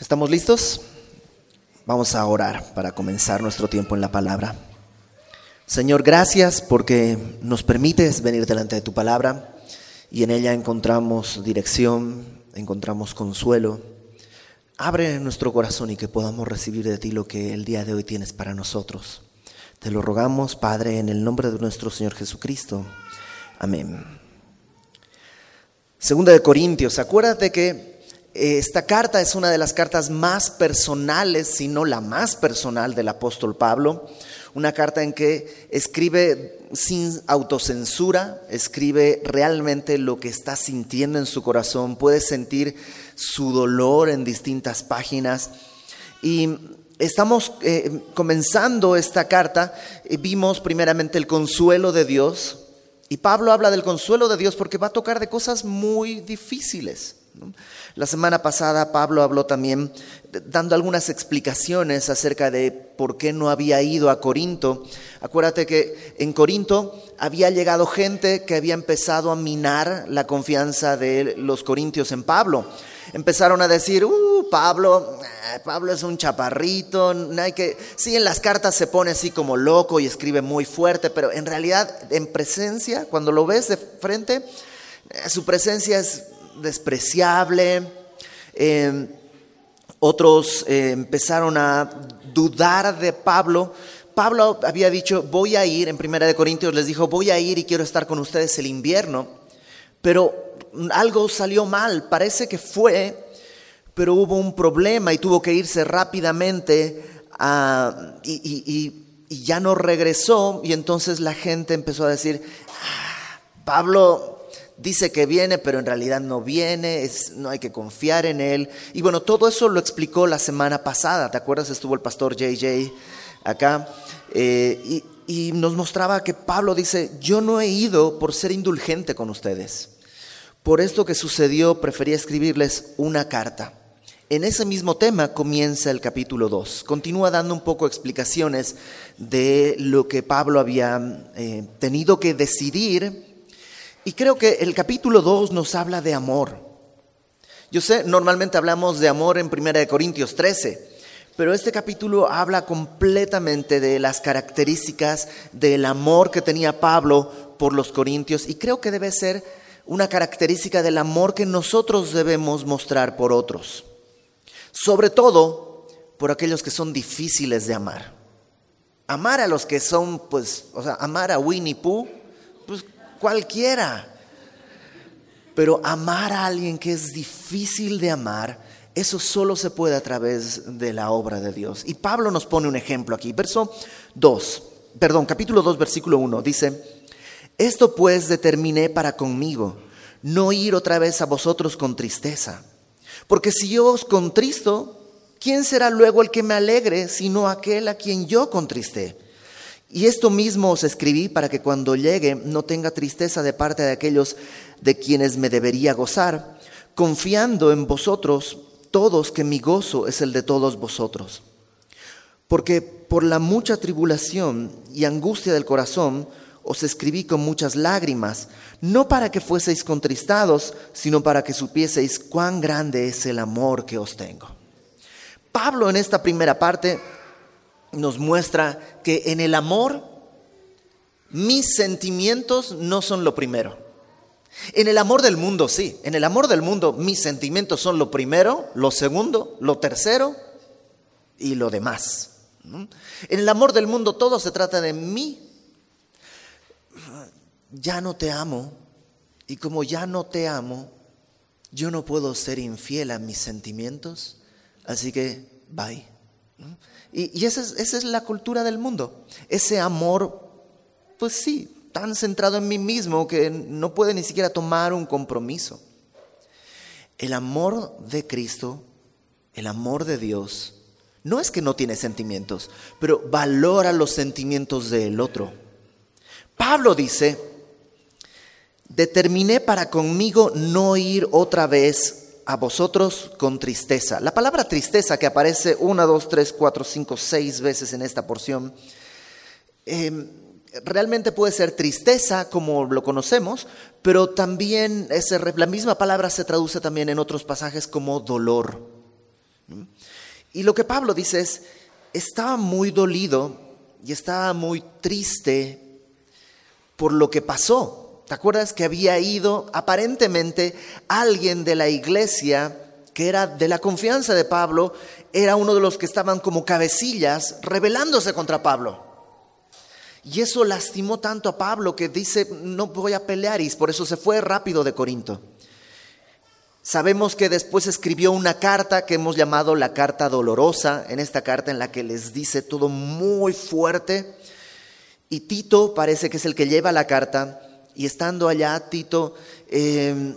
¿Estamos listos? Vamos a orar para comenzar nuestro tiempo en la palabra. Señor, gracias porque nos permites venir delante de tu palabra y en ella encontramos dirección, encontramos consuelo. Abre nuestro corazón y que podamos recibir de ti lo que el día de hoy tienes para nosotros. Te lo rogamos, Padre, en el nombre de nuestro Señor Jesucristo. Amén. Segunda de Corintios, acuérdate que esta carta es una de las cartas más personales, si no la más personal del apóstol Pablo. Una carta en que escribe sin autocensura, escribe realmente lo que está sintiendo en su corazón, puede sentir su dolor en distintas páginas. Y estamos eh, comenzando esta carta, y vimos primeramente el consuelo de Dios, y Pablo habla del consuelo de Dios porque va a tocar de cosas muy difíciles. La semana pasada Pablo habló también dando algunas explicaciones acerca de por qué no había ido a Corinto. Acuérdate que en Corinto había llegado gente que había empezado a minar la confianza de los corintios en Pablo. Empezaron a decir, uh, Pablo, eh, Pablo es un chaparrito, hay que... Sí, en las cartas se pone así como loco y escribe muy fuerte, pero en realidad en presencia, cuando lo ves de frente, eh, su presencia es despreciable. Em, otros eh, empezaron a dudar de Pablo. Pablo había dicho, voy a ir, en Primera de Corintios les dijo, voy a ir y quiero estar con ustedes el invierno. Pero algo salió mal, parece que fue, pero hubo un problema y tuvo que irse rápidamente y, ya no regresó. Y entonces la gente empezó a decir, ah, Pablo dice que viene, pero en realidad no viene, no hay que confiar en él. Y bueno, todo eso lo explicó la semana pasada, ¿te acuerdas? Estuvo el pastor JJ acá eh, y, nos mostraba que Pablo dice, yo no he ido por ser indulgente con ustedes. Por esto que sucedió, prefería escribirles una carta. En ese mismo tema comienza el capítulo 2. Continúa dando un poco explicaciones de lo que Pablo había eh, tenido que decidir y creo que el capítulo 2 nos habla de amor. Yo sé, normalmente hablamos de amor en 1 Corintios 13, pero este capítulo habla completamente de las características del amor que tenía Pablo por los corintios y creo que debe ser una característica del amor que nosotros debemos mostrar por otros. Sobre todo por aquellos que son difíciles de amar. Amar a los que son, pues, o sea, amar a Winnie Pooh, cualquiera. Pero amar a alguien que es difícil de amar, eso solo se puede a través de la obra de Dios. Y Pablo nos pone un ejemplo aquí. Verso 2, perdón, capítulo 2, versículo 1, dice, esto pues determiné para conmigo, no ir otra vez a vosotros con tristeza. Porque si yo os contristo, ¿quién será luego el que me alegre sino aquel a quien yo contristé? Y esto mismo os escribí para que cuando llegue no tenga tristeza de parte de aquellos de quienes me debería gozar, confiando en vosotros todos que mi gozo es el de todos vosotros. Porque por la mucha tribulación y angustia del corazón os escribí con muchas lágrimas, no para que fueseis contristados, sino para que supieseis cuán grande es el amor que os tengo. Pablo en esta primera parte nos muestra que en el amor mis sentimientos no son lo primero. En el amor del mundo sí, en el amor del mundo mis sentimientos son lo primero, lo segundo, lo tercero y lo demás. En el amor del mundo todo se trata de mí. Ya no te amo y como ya no te amo, yo no puedo ser infiel a mis sentimientos, así que bye. Y, esa, es, esa es la cultura del mundo. Ese amor, pues sí, tan centrado en mí mismo que no puede ni siquiera tomar un compromiso. El amor de Cristo, el amor de Dios, no es que no tiene sentimientos, pero valora los sentimientos del otro. Pablo dice, determiné para conmigo no ir otra vez a vosotros con tristeza. La palabra tristeza que aparece una, dos, tres, cuatro, cinco, seis veces en esta porción, em, realmente puede ser tristeza como lo conocemos, pero también la misma palabra se traduce también en otros pasajes como dolor. Y lo que Pablo dice es, estaba muy dolido y estaba muy triste por lo que pasó. ¿Te acuerdas que había ido aparentemente alguien de la iglesia que era de la confianza de Pablo, era uno de los que estaban como cabecillas rebelándose contra Pablo? Y eso lastimó tanto a Pablo que dice, no voy a pelear y por eso se fue rápido de Corinto. Sabemos que después escribió una carta que hemos llamado la carta dolorosa, en esta carta en la que les dice todo muy fuerte. Y Tito parece que es el que lleva la carta. Y estando allá, Tito, em,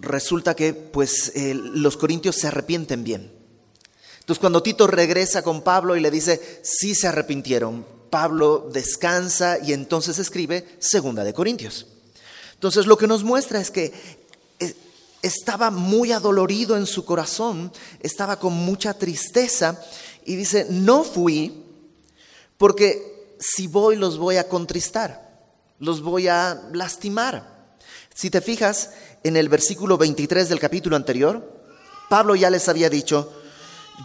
resulta que pues los corintios se arrepienten bien. Entonces cuando Tito regresa con Pablo y le dice, sí se arrepintieron, Pablo descansa y entonces escribe Segunda de Corintios. Entonces lo que nos muestra es que eh, estaba muy adolorido en su corazón, estaba con mucha tristeza y dice, no fui porque si voy los voy a contristar, los voy a lastimar. Si te fijas en el versículo 23 del capítulo anterior, Pablo ya les había dicho,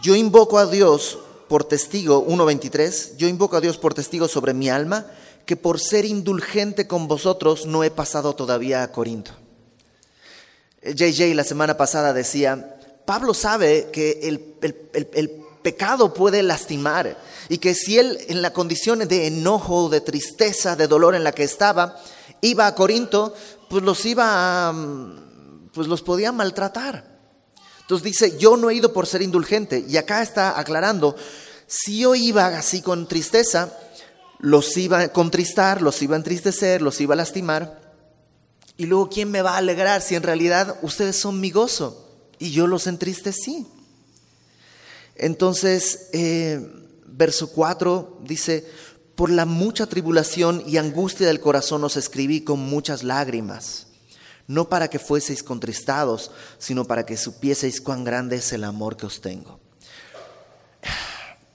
yo invoco a Dios por testigo, 1.23, yo invoco a Dios por testigo sobre mi alma, que por ser indulgente con vosotros no he pasado todavía a Corinto. JJ la semana pasada decía, Pablo sabe que el, pecado puede lastimar y que si él en la condición de enojo, de tristeza, de dolor en la que estaba, iba a Corinto, pues los iba a, pues los podía maltratar. Entonces dice, yo no he ido por ser indulgente. Y acá está aclarando, si yo iba así con tristeza, los iba a contristar, los iba a entristecer, los iba a lastimar. Y luego, ¿quién me va a alegrar si en realidad ustedes son mi gozo y yo los entristecí? Entonces, eh, verso 4 dice, por la mucha tribulación y angustia del corazón os escribí con muchas lágrimas, no para que fueseis contristados, sino para que supieseis cuán grande es el amor que os tengo.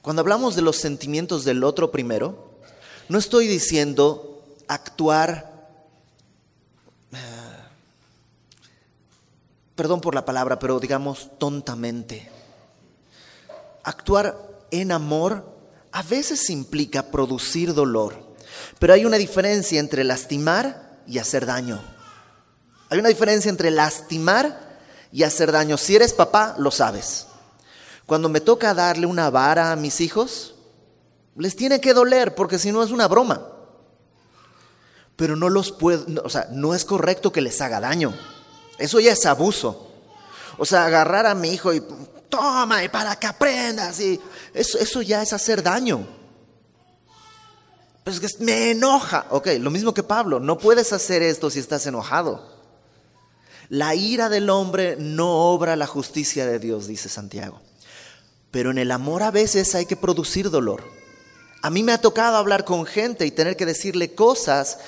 Cuando hablamos de los sentimientos del otro primero, no estoy diciendo actuar perdón por la palabra, pero digamos tontamente. Actuar en amor a veces implica producir dolor, pero hay una diferencia entre lastimar y hacer daño. Hay una diferencia entre lastimar y hacer daño. Si eres papá, lo sabes. Cuando me toca darle una vara a mis hijos, les tiene que doler porque si no es una broma. Pero no los puedo, o sea, no es correcto que les haga daño. Eso ya es abuso. O sea, agarrar a mi hijo y toma y para que aprendas. Y eso, eso ya es hacer daño. Pues que me enoja. Ok, lo mismo que Pablo. No puedes hacer esto si estás enojado. La ira del hombre no obra la justicia de Dios, dice Santiago. Pero en el amor a veces hay que producir dolor. A mí me ha tocado hablar con gente y tener que decirle cosas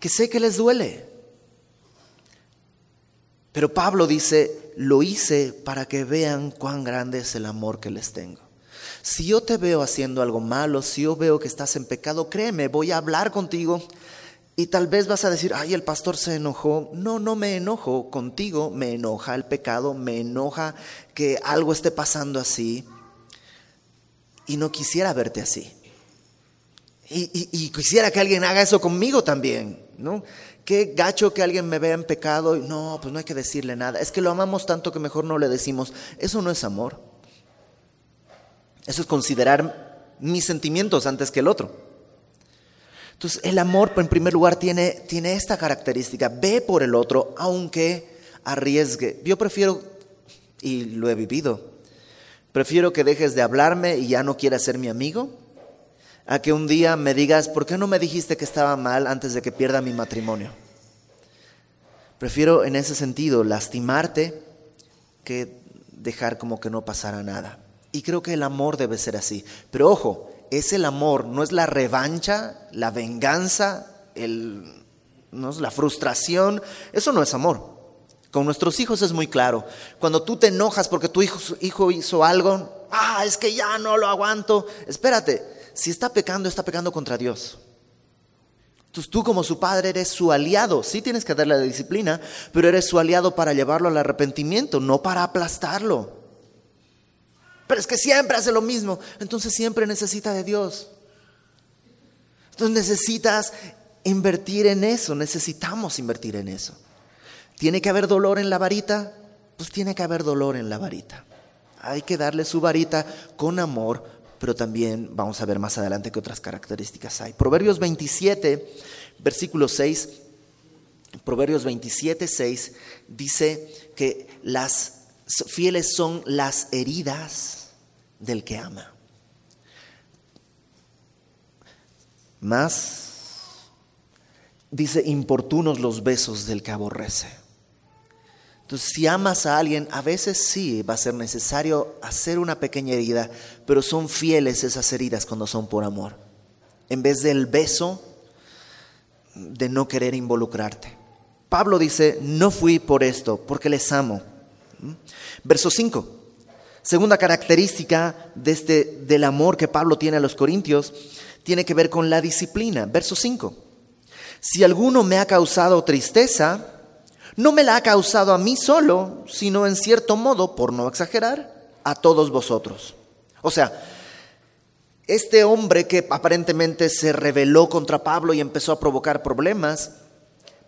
que sé que les duele. Pero Pablo dice, lo hice para que vean cuán grande es el amor que les tengo. Si yo te veo haciendo algo malo, si yo veo que estás en pecado, créeme, voy a hablar contigo y tal vez vas a decir, ay, el pastor se enojó. No, no me enojo contigo, me enoja el pecado, me enoja que algo esté pasando así y no quisiera verte así. Y, y quisiera que alguien haga eso conmigo también, ¿no? Qué gacho que alguien me vea en pecado y no, pues no hay que decirle nada. Es que lo amamos tanto que mejor no le decimos. Eso no es amor. Eso es considerar mis sentimientos antes que el otro. Entonces, el amor, en primer lugar, tiene, tiene esta característica. Ve por el otro, aunque arriesgue. Yo prefiero, y lo he vivido, prefiero que dejes de hablarme y ya no quieras ser mi amigo a que un día me digas, ¿por qué no me dijiste que estaba mal antes de que pierda mi matrimonio? Prefiero en ese sentido lastimarte que dejar como que no pasara nada. Y creo que el amor debe ser así. Pero ojo, es el amor, no es la revancha, la venganza, el, no es la frustración. Eso no es amor. Con nuestros hijos es muy claro. Cuando tú te enojas porque tu hijo, hijo hizo algo, ah, es que ya no lo aguanto. Espérate, si está pecando, está pecando contra Dios. Entonces tú como su padre eres su aliado. Sí tienes que darle la disciplina, pero eres su aliado para llevarlo al arrepentimiento, no para aplastarlo. Pero es que siempre hace lo mismo. Entonces siempre necesita de Dios. Entonces necesitas invertir en eso, necesitamos invertir en eso. ¿Tiene que haber dolor en la varita? Pues tiene que haber dolor en la varita. Hay que darle su varita con amor, pero también vamos a ver más adelante qué otras características hay. Proverbios 27, versículo 6, Proverbios 27, 6 dice que las fieles son las heridas del que ama. Más dice importunos los besos del que aborrece. Entonces, si amas a alguien, a veces sí va a ser necesario hacer una pequeña herida, pero son fieles esas heridas cuando son por amor. En vez del beso de no querer involucrarte. Pablo dice, no fui por esto, porque les amo. ¿Mm? Verso 5. Segunda característica de este, del amor que Pablo tiene a los corintios tiene que ver con la disciplina. Verso 5. Si alguno me ha causado tristeza, no me la ha causado a mí solo, sino en cierto modo, por no exagerar, a todos vosotros. O sea, este hombre que aparentemente se rebeló contra Pablo y empezó a provocar problemas,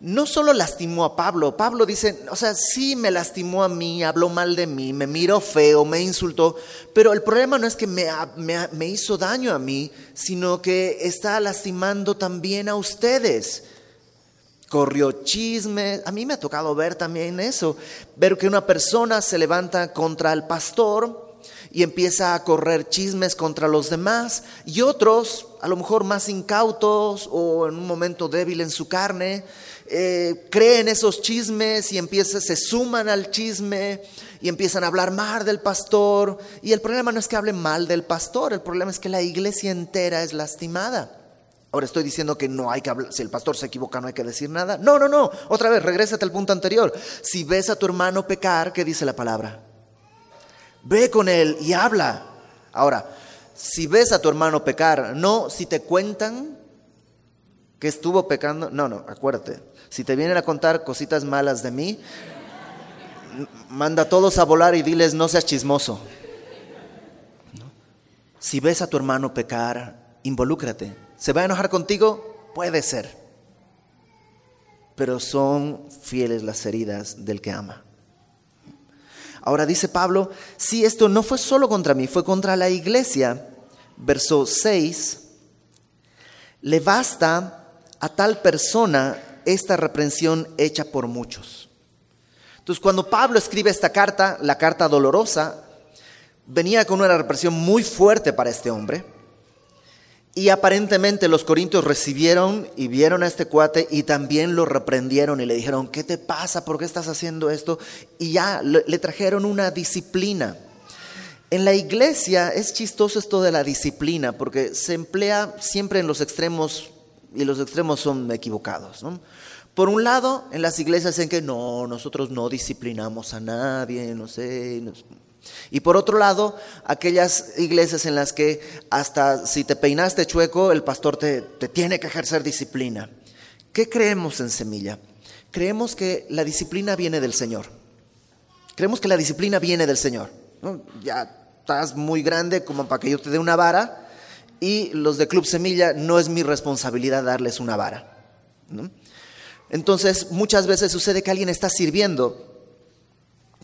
no solo lastimó a Pablo, Pablo dice, o sea, sí me lastimó a mí, habló mal de mí, me miró feo, me insultó, pero el problema no es que me, me, hizo daño a mí, sino que está lastimando también a ustedes. Corrió chisme, a mí me ha tocado ver también eso, ver que una persona se levanta contra el pastor y empieza a correr chismes contra los demás y otros, a lo mejor más incautos o en un momento débil en su carne, eh, creen esos chismes y empiezan, se suman al chisme y empiezan a hablar mal del pastor. Y el problema no es que hablen mal del pastor, el problema es que la iglesia entera es lastimada. Ahora estoy diciendo que no hay que hablar, si el pastor se equivoca no hay que decir nada. No, no, no. Otra vez, regrésate al punto anterior. Si ves a tu hermano pecar, ¿qué dice la palabra? Ve con él y habla. Ahora, si ves a tu hermano pecar, no si te cuentan que estuvo pecando, no, no, acuérdate. Si te vienen a contar cositas malas de mí, manda a todos a volar y diles no seas chismoso. Si ves a tu hermano pecar, involúcrate. ¿Se va a enojar contigo? Puede ser. Pero son fieles las heridas del que ama. Ahora dice Pablo, si esto no fue solo contra mí, fue contra la iglesia. Verso 6, le basta a tal persona esta reprensión hecha por muchos. Entonces, cuando Pablo escribe esta carta, la carta dolorosa, venía con una represión muy fuerte para este hombre. Y aparentemente los corintios recibieron y vieron a este cuate y también lo reprendieron y le dijeron, ¿qué te pasa? ¿Por qué estás haciendo esto? Y ya le trajeron una disciplina. En la iglesia es chistoso esto de la disciplina porque se emplea siempre en los extremos y los extremos son equivocados. Por un lado, en las iglesias en que no, nosotros no disciplinamos a nadie, no sé. Y por otro lado, aquellas iglesias en las que hasta si te peinaste chueco, el pastor te, te tiene que ejercer disciplina. ¿Qué creemos en Semilla? Creemos que la disciplina viene del Señor. Creemos que la disciplina viene del Señor. Ya estás muy grande como para que yo te dé una vara y los de Club Semilla no es mi responsabilidad darles una vara. Entonces muchas veces sucede que alguien está sirviendo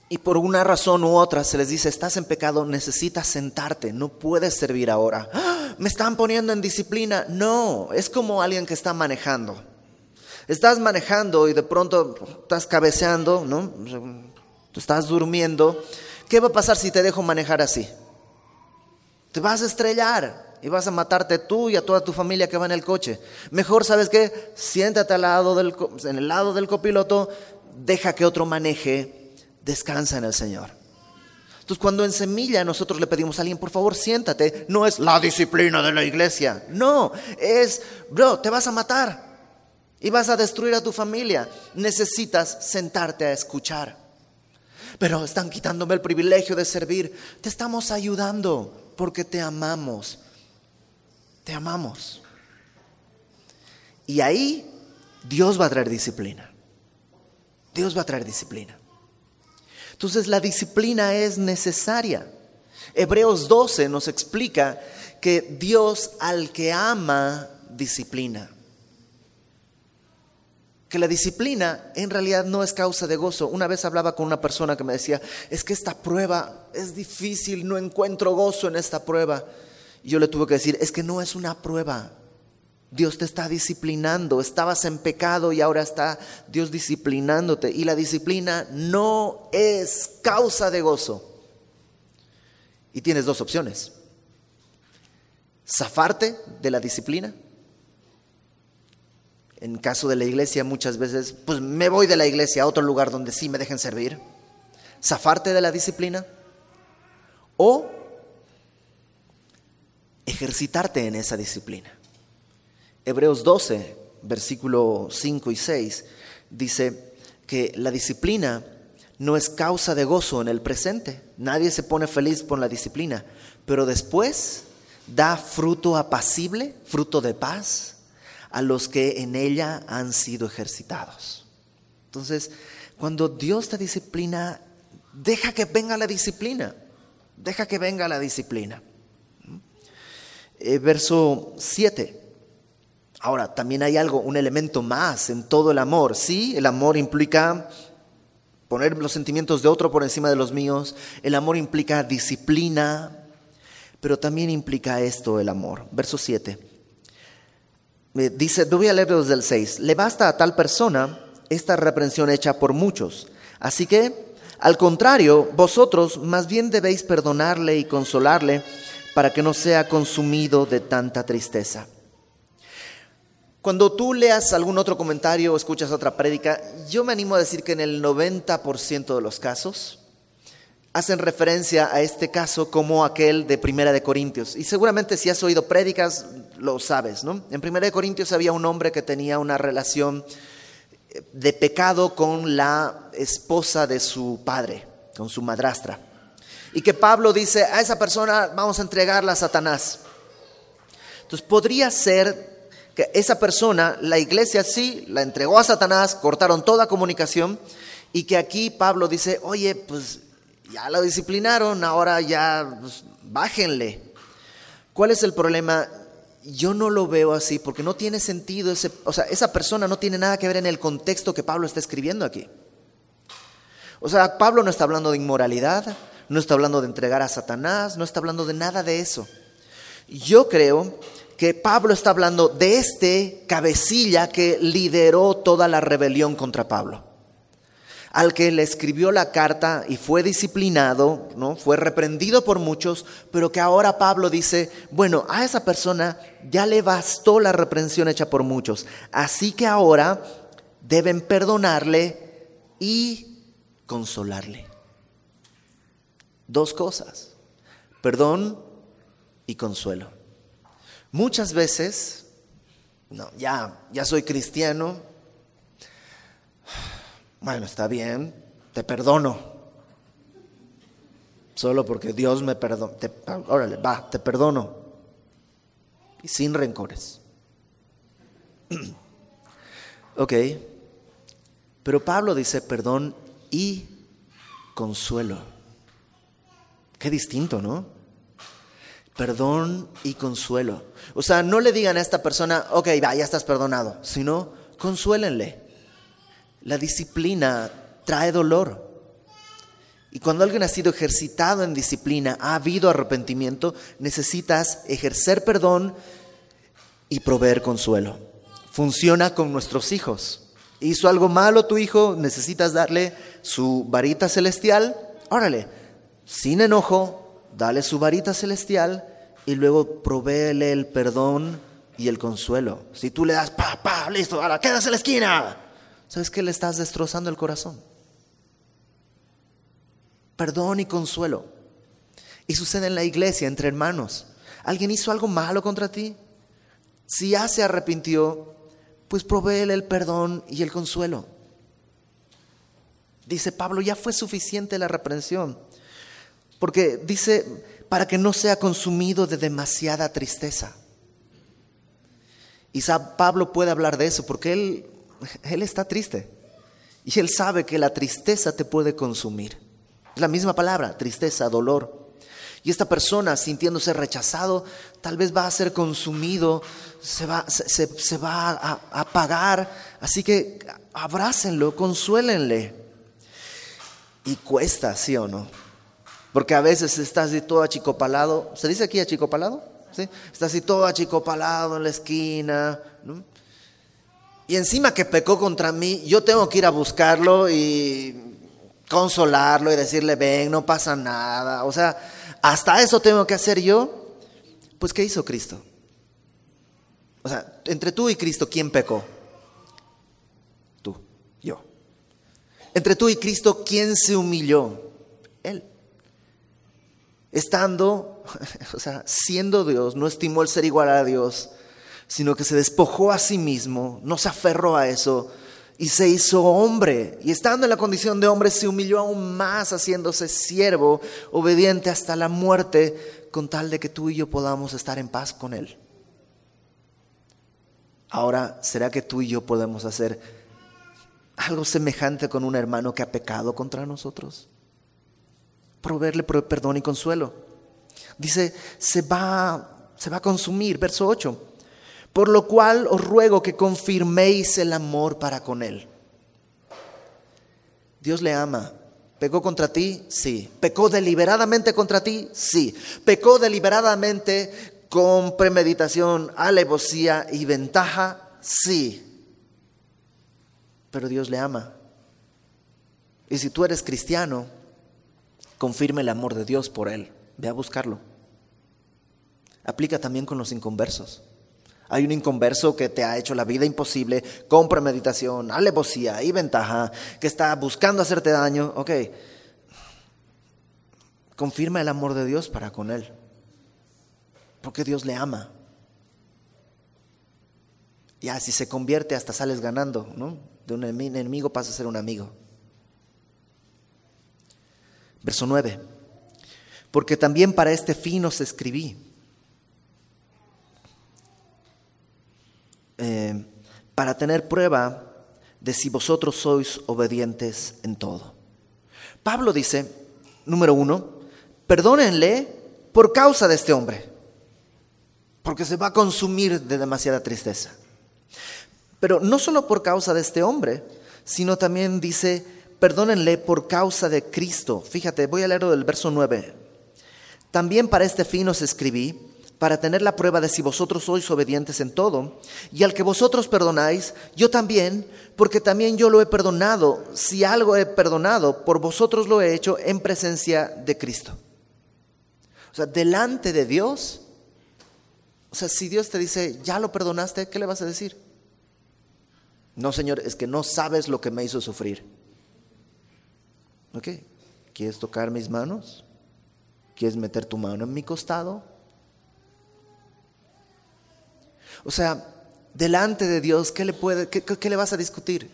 y por una razón u otra se les dice, estás en pecado, necesitas sentarte, no puedes servir ahora. ¡Ah! Me están poniendo en disciplina. No, es como alguien que está manejando. Estás manejando y de pronto estás cabeceando, ¿no? Estás durmiendo. ¿Qué va a pasar si te dejo manejar así? Te vas a estrellar y vas a matarte tú y a toda tu familia que va en el coche. Mejor, ¿sabes qué? Siéntate al lado del, en el lado del copiloto, deja que otro maneje, descansa en el Señor. Entonces, cuando en semilla nosotros le pedimos a alguien, por favor, siéntate, no es la disciplina de la iglesia, no, es, bro, te vas a matar y vas a destruir a tu familia. Necesitas sentarte a escuchar. Pero están quitándome el privilegio de servir. Te estamos ayudando porque te amamos te amamos. Y ahí Dios va a traer disciplina. Dios va a traer disciplina. Entonces la disciplina es necesaria. Hebreos 12 nos explica que Dios al que ama disciplina. Que la disciplina en realidad no es causa de gozo. Una vez hablaba con una persona que me decía, es que esta prueba es difícil, no encuentro gozo en esta prueba. Y yo le tuve que decir, es que no es una prueba, Dios te está disciplinando. Estabas en pecado y ahora está Dios disciplinándote. Y la disciplina no es causa de gozo. Y tienes dos opciones. Zafarte de la disciplina. En caso de la iglesia muchas veces, pues me voy de la iglesia a otro lugar donde sí me dejen servir. Zafarte de la disciplina. O ejercitarte en esa disciplina. Hebreos 12, versículo 5 y 6, dice que la disciplina no es causa de gozo en el presente. Nadie se pone feliz por la disciplina, pero después da fruto apacible, fruto de paz, a los que en ella han sido ejercitados. Entonces, cuando Dios te disciplina, deja que venga la disciplina, deja que venga la disciplina. Eh, verso 7. Ahora, también hay algo, un elemento más en todo el amor. Sí, el amor implica poner los sentimientos de otro por encima de los míos. El amor implica disciplina, pero también implica esto el amor. Verso 7. Dice, voy a leer desde el 6. Le basta a tal persona esta reprensión hecha por muchos. Así que, al contrario, vosotros más bien debéis perdonarle y consolarle para que no sea consumido de tanta tristeza. Cuando tú leas algún otro comentario o escuchas otra prédica, yo me animo a decir que en el 90% de los casos hacen referencia a este caso como aquel de Primera de Corintios. Y seguramente si has oído prédicas, lo sabes, ¿no? En Primera de Corintios había un hombre que tenía una relación eh, de pecado con la esposa de su padre, con su madrastra. Y que Pablo dice, a esa persona vamos a entregarla a Satanás. Entonces podría ser que esa persona, la iglesia sí, la entregó a Satanás, cortaron toda comunicación y que aquí Pablo dice, oye, pues ya lo disciplinaron, ahora ya pues, bájenle. ¿Cuál es el problema? Yo no lo veo así porque no tiene sentido, ese, o sea, esa persona no tiene nada que ver en el contexto que Pablo está escribiendo aquí. O sea, Pablo no está hablando de inmoralidad, no está hablando de entregar a Satanás, no está hablando de nada de eso. Yo creo que Pablo está hablando de este cabecilla que lideró toda la rebelión contra Pablo. Al que le escribió la carta y fue disciplinado, ¿no? Fue reprendido por muchos, pero que ahora Pablo dice, bueno, a esa persona ya le bastó la reprensión hecha por muchos, así que ahora deben perdonarle y consolarle. Dos cosas, perdón y consuelo. Muchas veces, no, ya, ya soy cristiano, bueno, está bien, te perdono. Solo porque Dios me perdona. Órale, va, te perdono. Y sin rencores. ok. Pero Pablo dice perdón y consuelo. Qué distinto, ¿no? Perdón y consuelo. O sea, no le digan a esta persona, ok, va, ya estás perdonado, sino consuélenle. La disciplina trae dolor. Y cuando alguien ha sido ejercitado en disciplina, ha habido arrepentimiento, necesitas ejercer perdón y proveer consuelo. Funciona con nuestros hijos. Hizo algo malo tu hijo, necesitas darle su varita celestial. Órale, sin enojo, dale su varita celestial y luego provéele el perdón y el consuelo. Si tú le das, pa, listo, ahora quédase en la esquina, ¿sabes que le estás destrozando el corazón? Perdón y consuelo. Y sucede en la iglesia, entre hermanos. ¿Alguien hizo algo malo contra ti? Si ya se arrepintió, pues provéele el perdón y el consuelo. Dice Pablo, ya fue suficiente la reprensión. Porque dice, para que no sea consumido de demasiada tristeza. Y Pablo puede hablar de eso porque él, él está triste. Y él sabe que la tristeza te puede consumir. Es la misma palabra, tristeza, dolor. Y esta persona, sintiéndose rechazado, tal vez va a ser consumido, se va, se, va a, apagar. Así que abrácenlo, consuélenle. Y cuesta, ¿sí o no? Porque a veces estás así todo achicopalado. ¿Se dice aquí achicopalado? ¿Sí? Está así todo achicopalado en la esquina. Y encima que pecó contra mí, yo tengo que ir a buscarlo y consolarlo y decirle, ven, no pasa nada. O sea, hasta eso tengo que hacer yo. Pues, ¿qué hizo Cristo? O sea, entre tú y Cristo, ¿quién pecó? Tú, yo. Entre tú y Cristo, ¿quién se humilló? Estando, o sea, siendo Dios, no estimó el ser igual a Dios, sino que se despojó a sí mismo, no se aferró a eso, y se hizo hombre. Y estando en la condición de hombre, se humilló aún más, haciéndose siervo, obediente hasta la muerte, con tal de que tú y yo podamos estar en paz con Él. Ahora, ¿será que tú y yo podemos hacer algo semejante con un hermano que ha pecado contra nosotros? Proveerle perdón y consuelo. Dice, se va, se va a consumir, verso 8 por lo cual os ruego que confirméis el amor para con Él. Dios le ama. ¿Pecó contra ti? Sí. ¿Pecó deliberadamente contra ti? Sí. ¿Pecó deliberadamente con premeditación, alevosía y ventaja? Sí. Pero Dios le ama. Y si tú eres cristiano, confirme el amor de Dios por Él. Ve a buscarlo. Aplica también con los inconversos. Hay un inconverso que te ha hecho la vida imposible con premeditación, alevosía y ventaja, que está buscando hacerte daño. Ok, confirma el amor de Dios para con él, porque Dios le ama. Ya, si se convierte, hasta sales ganando, ¿no? De un enemigo pasa a ser un amigo. Verso 9. Porque también para este fin os escribí Eh, para tener prueba de si vosotros sois obedientes en todo. Pablo dice, número uno, perdónenle por causa de este hombre, porque se va a consumir de demasiada tristeza. Pero no solo por causa de este hombre, sino también dice, perdónenle por causa de Cristo. Fíjate, voy a leerlo del verso 9. También para este fin os escribí para tener la prueba de si vosotros sois obedientes en todo. Y al que vosotros perdonáis, yo también, porque también yo lo he perdonado. Si algo he perdonado, por vosotros lo he hecho en presencia de Cristo. O sea, delante de Dios, o sea, si Dios te dice, ya lo perdonaste, ¿qué le vas a decir? No, Señor, es que no sabes lo que me hizo sufrir. ¿Ok? ¿Quieres tocar mis manos? ¿Quieres meter tu mano en mi costado? O sea, delante de Dios, ¿qué le, puede, qué, le vas a discutir?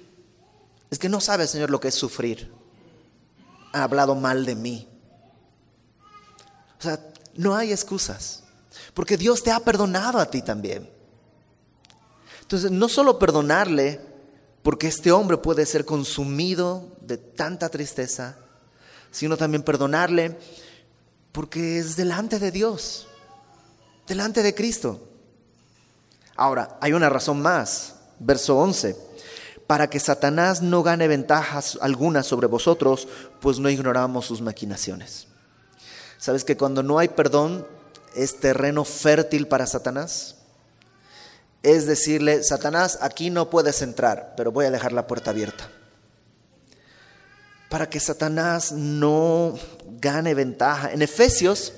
Es que no sabe, Señor, lo que es sufrir. Ha hablado mal de mí. O sea, no hay excusas. Porque Dios te ha perdonado a ti también. Entonces, no solo perdonarle, porque este hombre puede ser consumido de tanta tristeza, sino también perdonarle porque es delante de Dios, delante de Cristo. Ahora, hay una razón más, verso 11, para que Satanás no gane ventajas algunas sobre vosotros, pues no ignoramos sus maquinaciones. ¿Sabes que cuando no hay perdón es terreno fértil para Satanás? Es decirle, Satanás, aquí no puedes entrar, pero voy a dejar la puerta abierta. Para que Satanás no gane ventaja. En Efesios,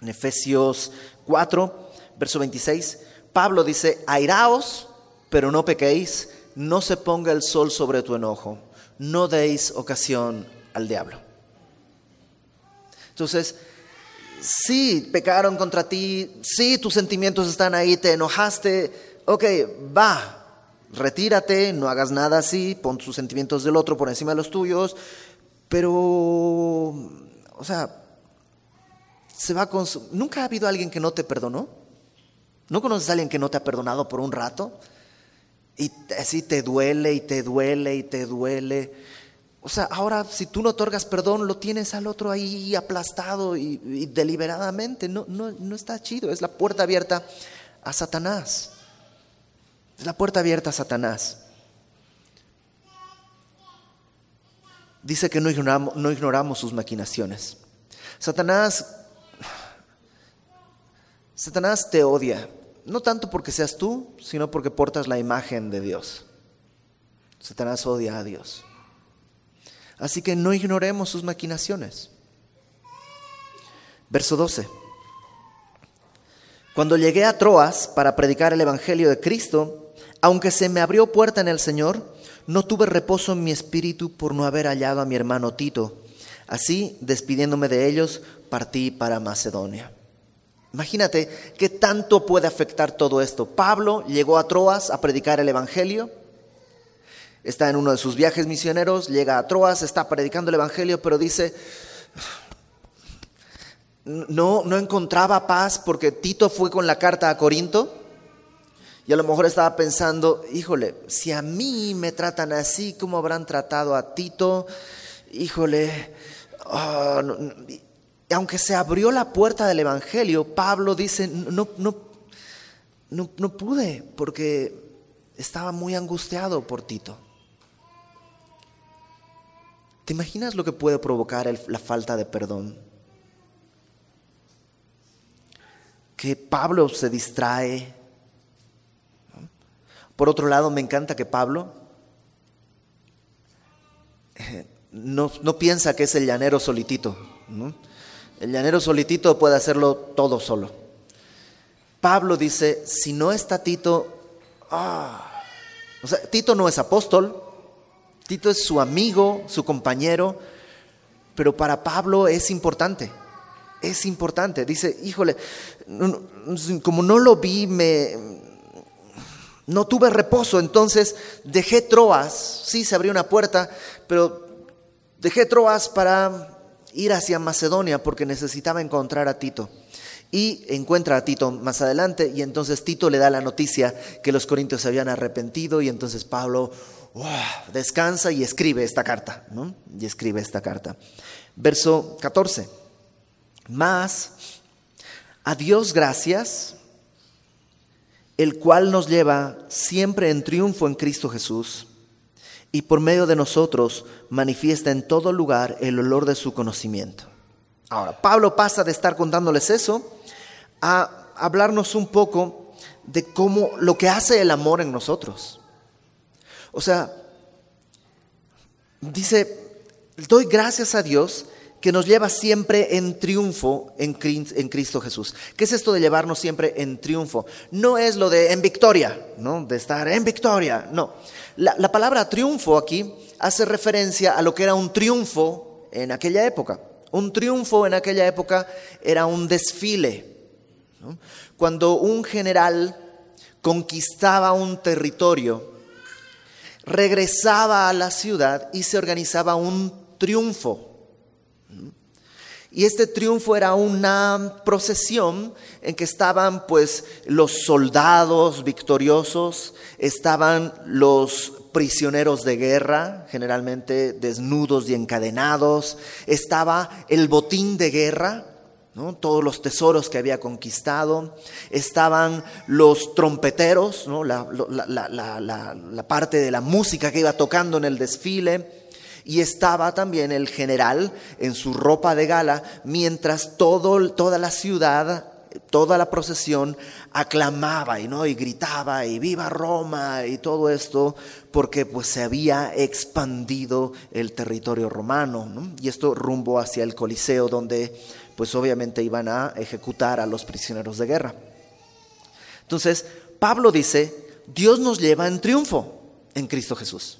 en Efesios 4, verso 26, Pablo dice, airaos, pero no pequéis, no se ponga el sol sobre tu enojo, no deis ocasión al diablo. Entonces, sí, pecaron contra ti, sí, tus sentimientos están ahí, te enojaste, ok, va, retírate, no hagas nada así, pon tus sentimientos del otro por encima de los tuyos, pero, o sea, se va con... ¿Nunca ha habido alguien que no te perdonó? ¿No conoces a alguien que no te ha perdonado por un rato? Y así te duele y te duele y te duele. O sea, ahora si tú no otorgas perdón, lo tienes al otro ahí aplastado y, deliberadamente. No, no, no está chido. Es la puerta abierta a Satanás. Es la puerta abierta a Satanás. Dice que no ignoramos, no ignoramos sus maquinaciones. Satanás, Satanás te odia, no tanto porque seas tú, sino porque portas la imagen de Dios. Satanás odia a Dios. Así que no ignoremos sus maquinaciones. Verso 12. Cuando llegué a Troas para predicar el Evangelio de Cristo, aunque se me abrió puerta en el Señor, no tuve reposo en mi espíritu por no haber hallado a mi hermano Tito. Así, despidiéndome de ellos, partí para Macedonia. Imagínate qué tanto puede afectar todo esto. Pablo llegó a Troas a predicar el Evangelio está en uno de sus viajes misioneros, llega a Troas, está predicando el Evangelio, pero dice, no, no encontraba paz porque Tito fue con la carta a Corinto. Y a lo mejor estaba pensando, híjole, si a mí me tratan así, ¿cómo habrán tratado a Tito? Híjole, ah, aunque se abrió la puerta del Evangelio, Pablo dice, no, no, no, no pude porque estaba muy angustiado por Tito. ¿Te imaginas lo que puede provocar la falta de perdón? Que Pablo se distrae. Por otro lado, me encanta que Pablo eh, no, piensa que es el llanero solitito. El llanero solitito puede hacerlo todo solo. Pablo dice, si no está Tito, ah, o sea, Tito no es apóstol, Tito es su amigo, su compañero, pero para Pablo es importante. Es importante. Dice, híjole, como no lo vi, me, no tuve reposo, entonces dejé Troas. Sí, se abrió una puerta, pero dejé Troas para ir hacia Macedonia porque necesitaba encontrar a Tito. Y encuentra a Tito más adelante y entonces Tito le da la noticia que los corintios se habían arrepentido y entonces Pablo descansa y escribe esta carta, ¿no? Y escribe esta carta. Verso 14. Más, a Dios gracias, el cual nos lleva siempre en triunfo en Cristo Jesús, y por medio de nosotros manifiesta en todo lugar el olor de su conocimiento. Ahora, Pablo pasa de estar contándoles eso a hablarnos un poco de cómo lo que hace el amor en nosotros. O sea, dice, doy gracias a Dios que nos lleva siempre en triunfo en, Cristo Jesús. ¿Qué es esto de llevarnos siempre en triunfo? No es lo de en victoria, ¿no? De estar en victoria, no. La, la palabra triunfo aquí hace referencia a lo que era un triunfo en aquella época. Un triunfo en aquella época era un desfile. Cuando un general conquistaba un territorio, regresaba a la ciudad y se organizaba un triunfo. Y este triunfo era una procesión en que estaban pues los soldados victoriosos, estaban los prisioneros de guerra, generalmente desnudos y encadenados, estaba el botín de guerra, todos los tesoros que había conquistado, estaban los trompeteros, la, parte de la música que iba tocando en el desfile, y estaba también el general en su ropa de gala, mientras todo, toda la ciudad, toda la procesión aclamaba y, ¿no? y gritaba y viva Roma y todo esto, porque pues se había expandido el territorio romano, y esto rumbo hacia el Coliseo donde pues obviamente iban a ejecutar a los prisioneros de guerra. Entonces, Pablo dice, Dios nos lleva en triunfo en Cristo Jesús.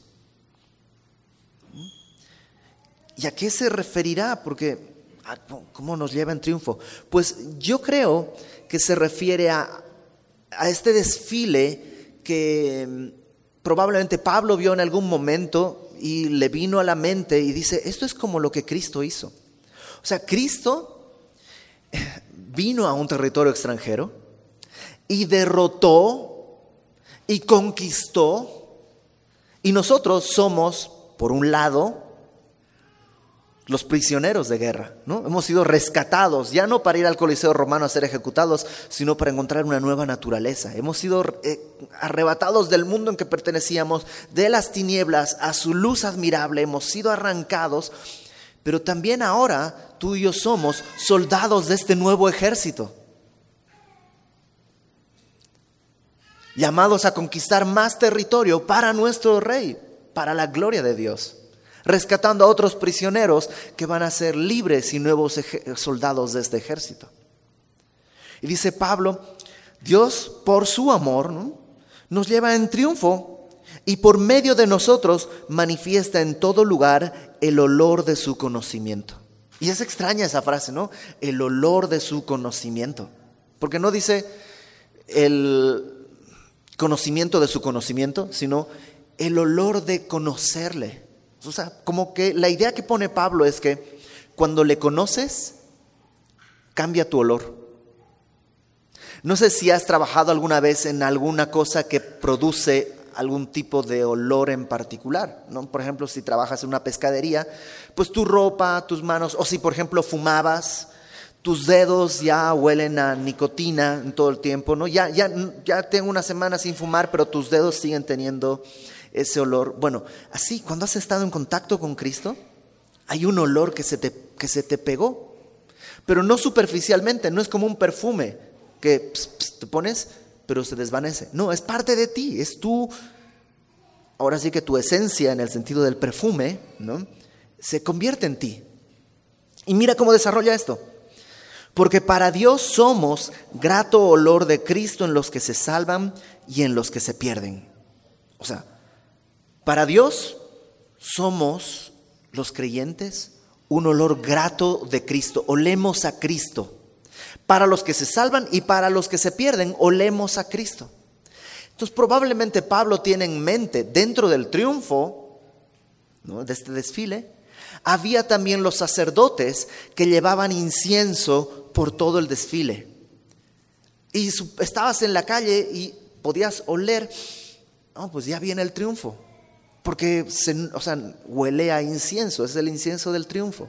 ¿Y a qué se referirá? Porque, ah, ¿cómo nos lleva en triunfo? Pues yo creo que se refiere a, a este desfile que mm, probablemente Pablo vio en algún momento y le vino a la mente y dice, esto es como lo que Cristo hizo. O sea, Cristo vino a un territorio extranjero y derrotó y conquistó. Y nosotros somos, por un lado, los prisioneros de guerra, ¿no? Hemos sido rescatados, ya no para ir al Coliseo Romano a ser ejecutados, sino para encontrar una nueva naturaleza. Hemos sido eh, arrebatados del mundo en que pertenecíamos, de las tinieblas a su luz admirable, hemos sido arrancados, pero también ahora tú y yo somos soldados de este nuevo ejército. Llamados a conquistar más territorio para nuestro rey, para la gloria de Dios rescatando a otros prisioneros que van a ser libres y nuevos soldados de este ejército. Y dice Pablo, Dios por su amor nos lleva en triunfo y por medio de nosotros manifiesta en todo lugar el olor de su conocimiento. Y es extraña esa frase, ¿no? El olor de su conocimiento. Porque no dice el conocimiento de su conocimiento, sino el olor de conocerle. O sea, como que la idea que pone Pablo es que cuando le conoces, cambia tu olor. No sé si has trabajado alguna vez en alguna cosa que produce algún tipo de olor en particular, ¿no? Por ejemplo, si trabajas en una pescadería, pues tu ropa, tus manos, o si por ejemplo fumabas, tus dedos ya huelen a nicotina en todo el tiempo, ¿no? Ya, ya, ya tengo una semana sin fumar, pero tus dedos siguen teniendo ese olor. Bueno, así, cuando has estado en contacto con Cristo, hay un olor que se te, que se te pegó, pero no superficialmente, no es como un perfume que te pones, pero se desvanece. No, es parte de ti, es tú, ahora sí que tu esencia en el sentido del perfume, ¿no? Se convierte en ti. Y mira cómo desarrolla esto. Porque para Dios somos grato olor de Cristo en los que se salvan y en los que se pierden. O sea, para Dios somos los creyentes un olor grato de Cristo, olemos a Cristo. Para los que se salvan y para los que se pierden, olemos a Cristo. Entonces probablemente Pablo tiene en mente, dentro del triunfo de este desfile, había también los sacerdotes que llevaban incienso por todo el desfile. Y estabas en la calle y podías oler, no, pues ya viene el triunfo porque o sea, huele a incienso, es el incienso del triunfo.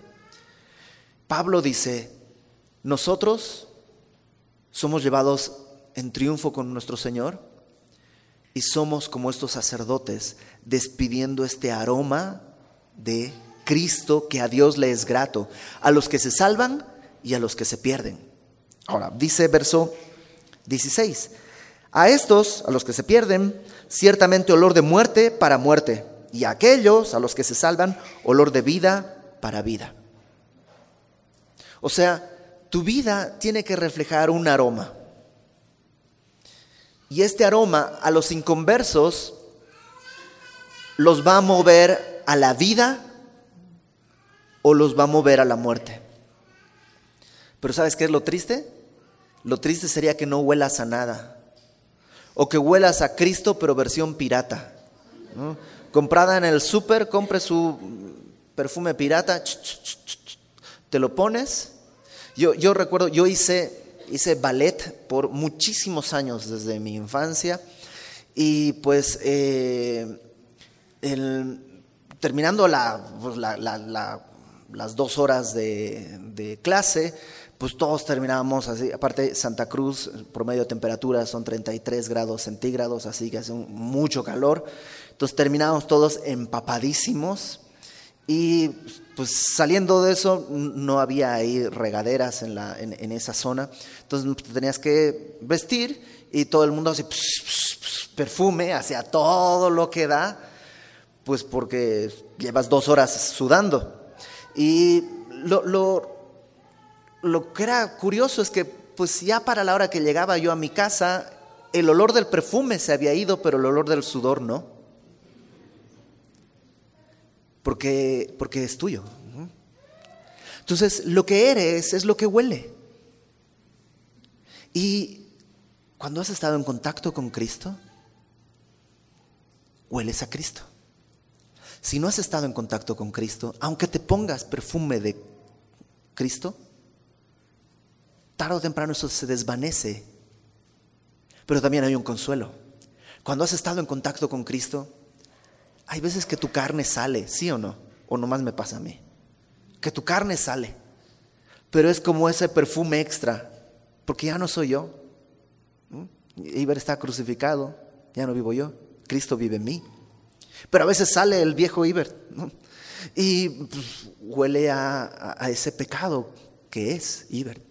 Pablo dice, nosotros somos llevados en triunfo con nuestro Señor y somos como estos sacerdotes despidiendo este aroma de Cristo que a Dios le es grato, a los que se salvan y a los que se pierden. Ahora, dice verso 16, a estos, a los que se pierden, ciertamente olor de muerte para muerte, y a aquellos, a los que se salvan, olor de vida para vida. O sea, tu vida tiene que reflejar un aroma. Y este aroma a los inconversos los va a mover a la vida o los va a mover a la muerte. Pero ¿sabes qué es lo triste? Lo triste sería que no huelas a nada. O que huelas a Cristo pero versión pirata. Comprada en el súper, compre su perfume pirata, te lo pones. Yo, recuerdo, yo hice, ballet por muchísimos años desde mi infancia y pues eh, terminando pues, las dos horas de, clase, pues todos terminábamos así, aparte Santa Cruz, promedio de temperatura son 33 grados centígrados, así que hace mucho calor, entonces terminábamos todos empapadísimos y pues saliendo de eso no había ahí regaderas en, la, en, esa zona, entonces tenías que vestir y todo el mundo así perfume hacia todo lo que da, pues porque llevas dos horas sudando. Y lo, lo lo que era curioso es que pues ya para la hora que llegaba yo a mi casa, el olor del perfume se había ido, pero el olor del sudor no. Porque, porque es tuyo. Entonces, lo que eres es lo que huele. Y cuando has estado en contacto con Cristo, hueles a Cristo. Si no has estado en contacto con Cristo, aunque te pongas perfume de Cristo, tarde o temprano eso se desvanece. Pero también hay un consuelo. Cuando has estado en contacto con Cristo, hay veces que tu carne sale, ¿sí o no? O nomás me pasa a mí. que tu carne sale, pero es como ese perfume extra, porque ya no soy yo. Iber está crucificado, ya no vivo yo, Cristo vive en mí. Pero a veces sale el viejo Iber y pues, huele a, ese pecado que es Iber.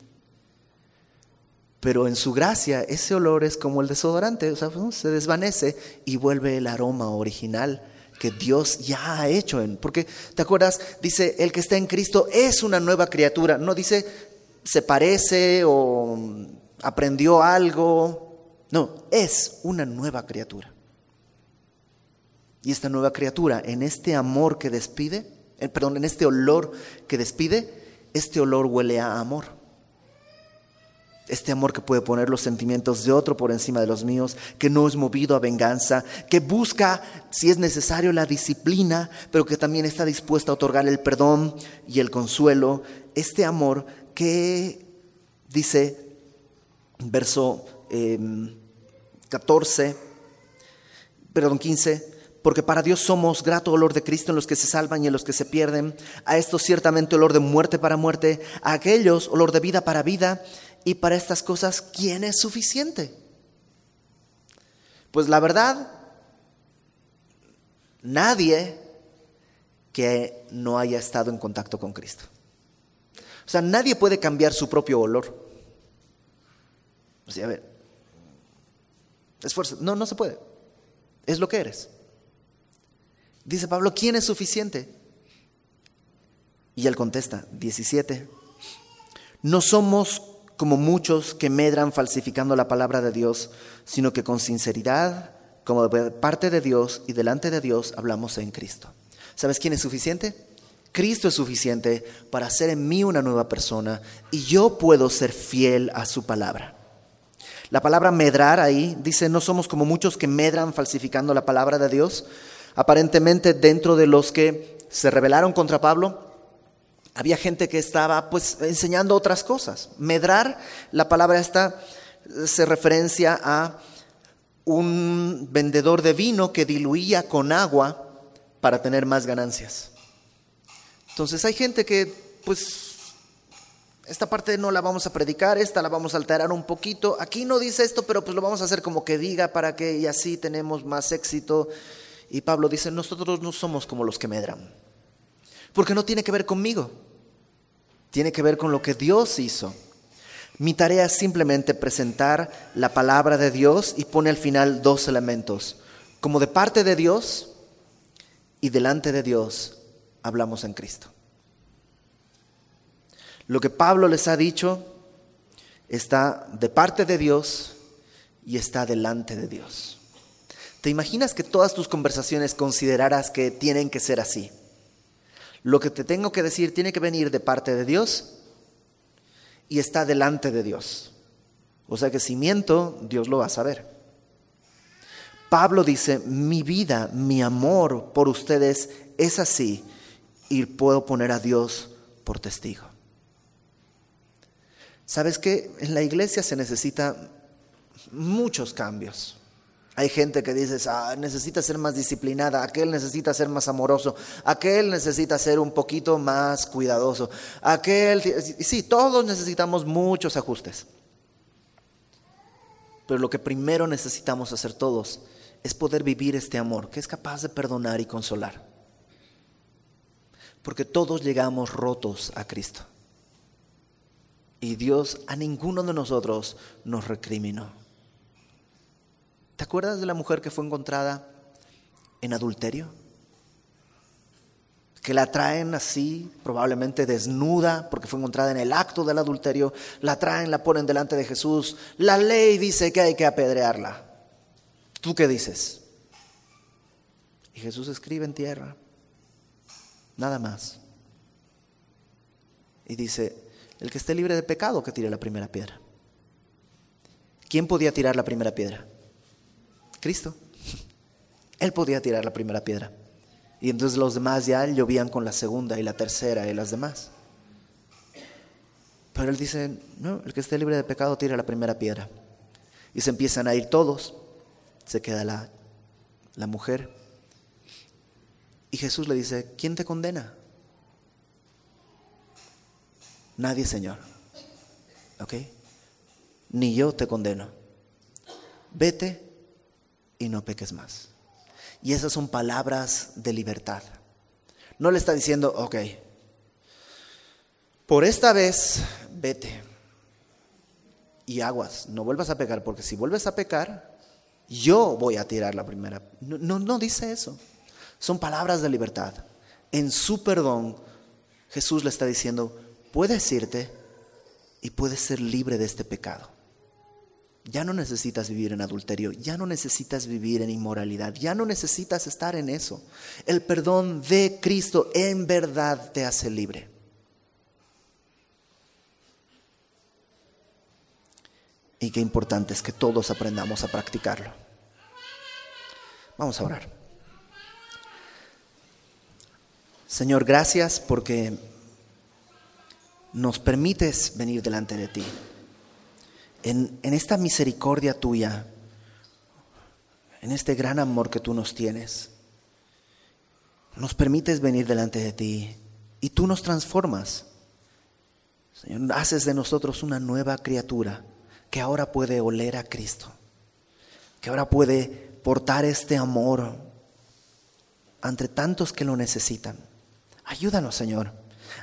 Pero en su gracia ese olor es como el desodorante, o sea, se desvanece y vuelve el aroma original que Dios ya ha hecho en. Porque, ¿te acuerdas? Dice, el que está en Cristo es una nueva criatura. No dice, se parece o aprendió algo. No, es una nueva criatura. Y esta nueva criatura, en este amor que despide, eh, perdón, en este olor que despide, este olor huele a amor. Este amor que puede poner los sentimientos de otro por encima de los míos, que no es movido a venganza, que busca, si es necesario, la disciplina, pero que también está dispuesto a otorgar el perdón y el consuelo. Este amor que dice, verso 14, em, perdón, 15, porque para Dios somos grato olor de Cristo en los que se salvan y en los que se pierden, a estos ciertamente olor de muerte para muerte, a aquellos olor de vida para vida, y para estas cosas, ¿quién es suficiente? Pues la verdad, nadie que no haya estado en contacto con Cristo. O sea, nadie puede cambiar su propio olor. O sea, a ver, esfuerzo. No, no se puede. Es lo que eres. Dice Pablo, ¿quién es suficiente? Y él contesta, 17, no somos como muchos que medran falsificando la palabra de Dios, sino que con sinceridad, como de parte de Dios y delante de Dios, hablamos en Cristo. ¿Sabes quién es suficiente? Cristo es suficiente para hacer en mí una nueva persona y yo puedo ser fiel a su palabra. La palabra medrar ahí dice, no somos como muchos que medran falsificando la palabra de Dios, Aparentemente dentro de los que se rebelaron contra Pablo, había gente que estaba pues enseñando otras cosas. Medrar, la palabra esta se referencia a un vendedor de vino que diluía con agua para tener más ganancias. Entonces hay gente que pues esta parte no la vamos a predicar, esta la vamos a alterar un poquito. Aquí no dice esto, pero pues lo vamos a hacer como que diga para que y así tenemos más éxito. Y Pablo dice, nosotros no somos como los que medran, porque no tiene que ver conmigo, tiene que ver con lo que Dios hizo. Mi tarea es simplemente presentar la palabra de Dios y pone al final dos elementos. Como de parte de Dios y delante de Dios hablamos en Cristo. Lo que Pablo les ha dicho está de parte de Dios y está delante de Dios. ¿Te imaginas que todas tus conversaciones consideraras que tienen que ser así? Lo que te tengo que decir tiene que venir de parte de Dios y está delante de Dios. O sea que si miento, Dios lo va a saber. Pablo dice, mi vida, mi amor por ustedes es así y puedo poner a Dios por testigo. ¿Sabes que En la iglesia se necesitan muchos cambios. Hay gente que dice, ah, necesita ser más disciplinada, aquel necesita ser más amoroso, aquel necesita ser un poquito más cuidadoso, aquel... Sí, todos necesitamos muchos ajustes. Pero lo que primero necesitamos hacer todos es poder vivir este amor, que es capaz de perdonar y consolar. Porque todos llegamos rotos a Cristo. Y Dios a ninguno de nosotros nos recriminó. ¿Te acuerdas de la mujer que fue encontrada en adulterio? Que la traen así, probablemente desnuda, porque fue encontrada en el acto del adulterio, la traen, la ponen delante de Jesús. La ley dice que hay que apedrearla. ¿Tú qué dices? Y Jesús escribe en tierra, nada más. Y dice, el que esté libre de pecado, que tire la primera piedra. ¿Quién podía tirar la primera piedra? Cristo. Él podía tirar la primera piedra. Y entonces los demás ya llovían con la segunda y la tercera y las demás. Pero él dice, no, el que esté libre de pecado tira la primera piedra. Y se empiezan a ir todos. Se queda la, la mujer. Y Jesús le dice, ¿quién te condena? Nadie, Señor. ¿Ok? Ni yo te condeno. Vete y no peques más. Y esas son palabras de libertad. No le está diciendo, ok, por esta vez vete y aguas, no vuelvas a pecar, porque si vuelves a pecar, yo voy a tirar la primera. No, no, no dice eso. Son palabras de libertad. En su perdón, Jesús le está diciendo, puedes irte y puedes ser libre de este pecado. Ya no necesitas vivir en adulterio, ya no necesitas vivir en inmoralidad, ya no necesitas estar en eso. El perdón de Cristo en verdad te hace libre. Y qué importante es que todos aprendamos a practicarlo. Vamos a orar. Señor, gracias porque nos permites venir delante de ti. En, esta misericordia tuya, en este gran amor que tú nos tienes, nos permites venir delante de ti y tú nos transformas. Señor, haces de nosotros una nueva criatura que ahora puede oler a Cristo, que ahora puede portar este amor ante tantos que lo necesitan. Ayúdanos, Señor,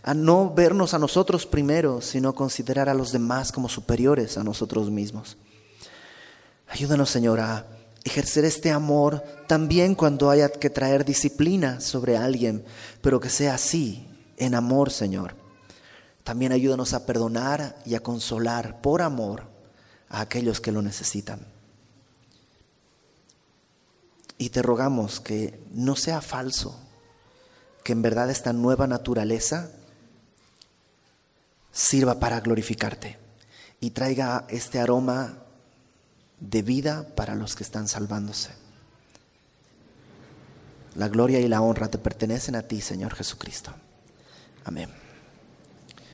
a no vernos a nosotros primero, sino considerar a los demás como superiores a nosotros mismos. Ayúdanos, Señor, a ejercer este amor también cuando haya que traer disciplina sobre alguien, pero que sea así, en amor, Señor. También ayúdanos a perdonar y a consolar por amor a aquellos que lo necesitan. Y te rogamos que no sea falso, que en verdad esta nueva naturaleza sirva para glorificarte y traiga este aroma de vida para los que están salvándose. La gloria y la honra te pertenecen a ti, Señor Jesucristo. Amén.